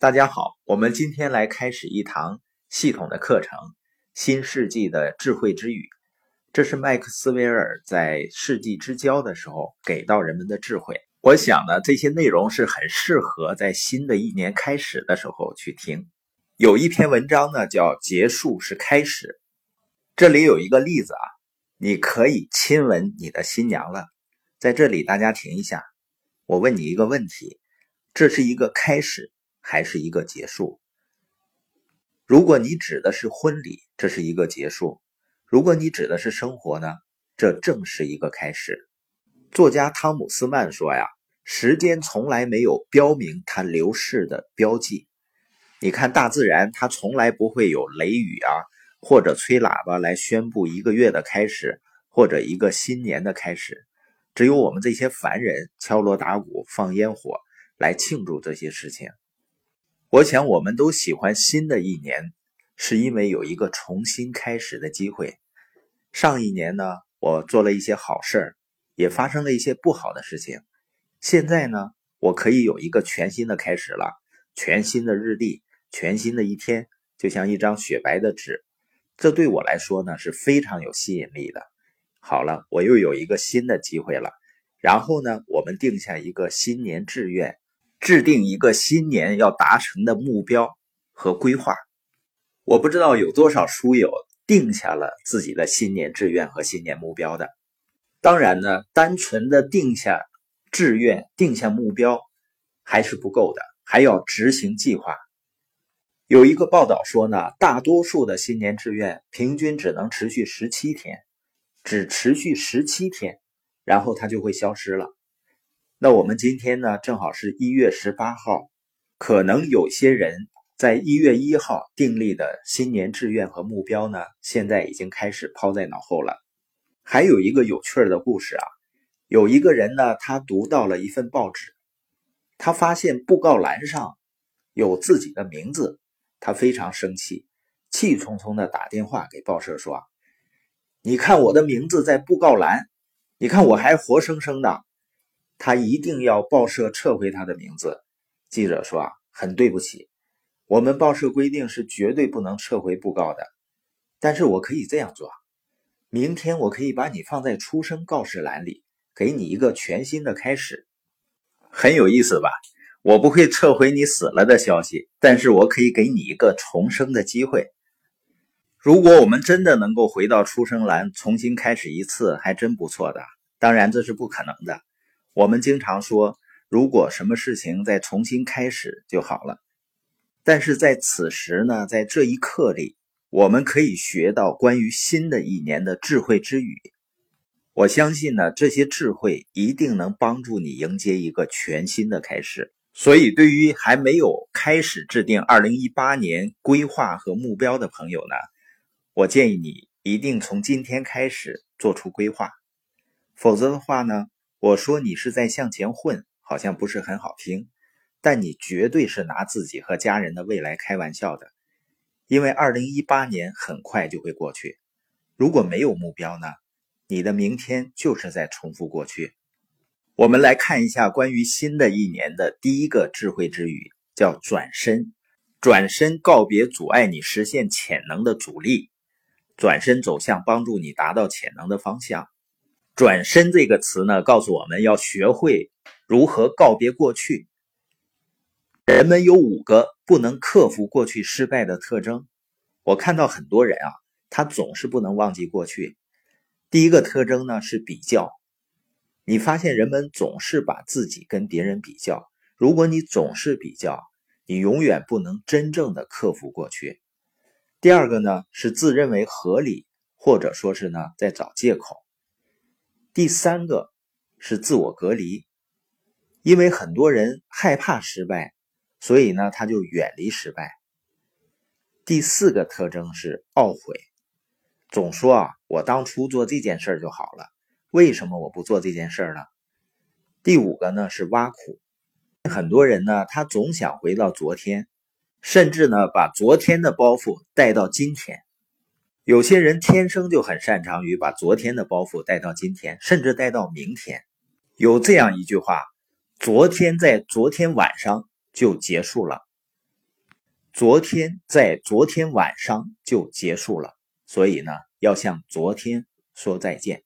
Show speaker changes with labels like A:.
A: 大家好，我们今天来开始一堂系统的课程——新世纪的智慧之语。这是麦克斯韦尔在世纪之交的时候给到人们的智慧。我想呢，这些内容是很适合在新的一年开始的时候去听。有一篇文章呢，叫“结束是开始”。这里有一个例子啊，你可以亲吻你的新娘了。在这里，大家停一下，我问你一个问题：这是一个开始？还是一个结束。如果你指的是婚礼，这是一个结束；如果你指的是生活呢，这正是一个开始。作家汤姆斯曼说呀：“时间从来没有标明它流逝的标记。你看大自然，它从来不会有雷雨啊，或者吹喇叭来宣布一个月的开始，或者一个新年的开始。只有我们这些凡人敲锣打鼓、放烟火来庆祝这些事情。”我想，我们都喜欢新的一年，是因为有一个重新开始的机会。上一年呢，我做了一些好事儿，也发生了一些不好的事情。现在呢，我可以有一个全新的开始了，全新的日历，全新的一天，就像一张雪白的纸。这对我来说呢，是非常有吸引力的。好了，我又有一个新的机会了。然后呢，我们定下一个新年志愿。制定一个新年要达成的目标和规划。我不知道有多少书友定下了自己的新年志愿和新年目标的。当然呢，单纯的定下志愿、定下目标还是不够的，还要执行计划。有一个报道说呢，大多数的新年志愿平均只能持续十七天，只持续十七天，然后它就会消失了。那我们今天呢，正好是一月十八号，可能有些人在一月一号订立的新年志愿和目标呢，现在已经开始抛在脑后了。还有一个有趣的故事啊，有一个人呢，他读到了一份报纸，他发现布告栏上有自己的名字，他非常生气，气冲冲的打电话给报社说：“你看我的名字在布告栏，你看我还活生生的。”他一定要报社撤回他的名字。记者说：“啊，很对不起，我们报社规定是绝对不能撤回布告的。但是我可以这样做，明天我可以把你放在出生告示栏里，给你一个全新的开始，很有意思吧？我不会撤回你死了的消息，但是我可以给你一个重生的机会。如果我们真的能够回到出生栏重新开始一次，还真不错的。当然这是不可能的。”我们经常说，如果什么事情再重新开始就好了。但是在此时呢，在这一刻里，我们可以学到关于新的一年的智慧之语。我相信呢，这些智慧一定能帮助你迎接一个全新的开始。所以，对于还没有开始制定2018年规划和目标的朋友呢，我建议你一定从今天开始做出规划，否则的话呢。我说你是在向前混，好像不是很好听，但你绝对是拿自己和家人的未来开玩笑的，因为二零一八年很快就会过去。如果没有目标呢？你的明天就是在重复过去。我们来看一下关于新的一年的第一个智慧之语，叫转身。转身告别阻碍你实现潜能的阻力，转身走向帮助你达到潜能的方向。转身这个词呢，告诉我们要学会如何告别过去。人们有五个不能克服过去失败的特征。我看到很多人啊，他总是不能忘记过去。第一个特征呢是比较。你发现人们总是把自己跟别人比较。如果你总是比较，你永远不能真正的克服过去。第二个呢是自认为合理，或者说是呢在找借口。第三个是自我隔离，因为很多人害怕失败，所以呢他就远离失败。第四个特征是懊悔，总说啊我当初做这件事就好了，为什么我不做这件事呢？第五个呢是挖苦，很多人呢他总想回到昨天，甚至呢把昨天的包袱带到今天。有些人天生就很擅长于把昨天的包袱带到今天，甚至带到明天。有这样一句话：“昨天在昨天晚上就结束了，昨天在昨天晚上就结束了，所以呢，要向昨天说再见。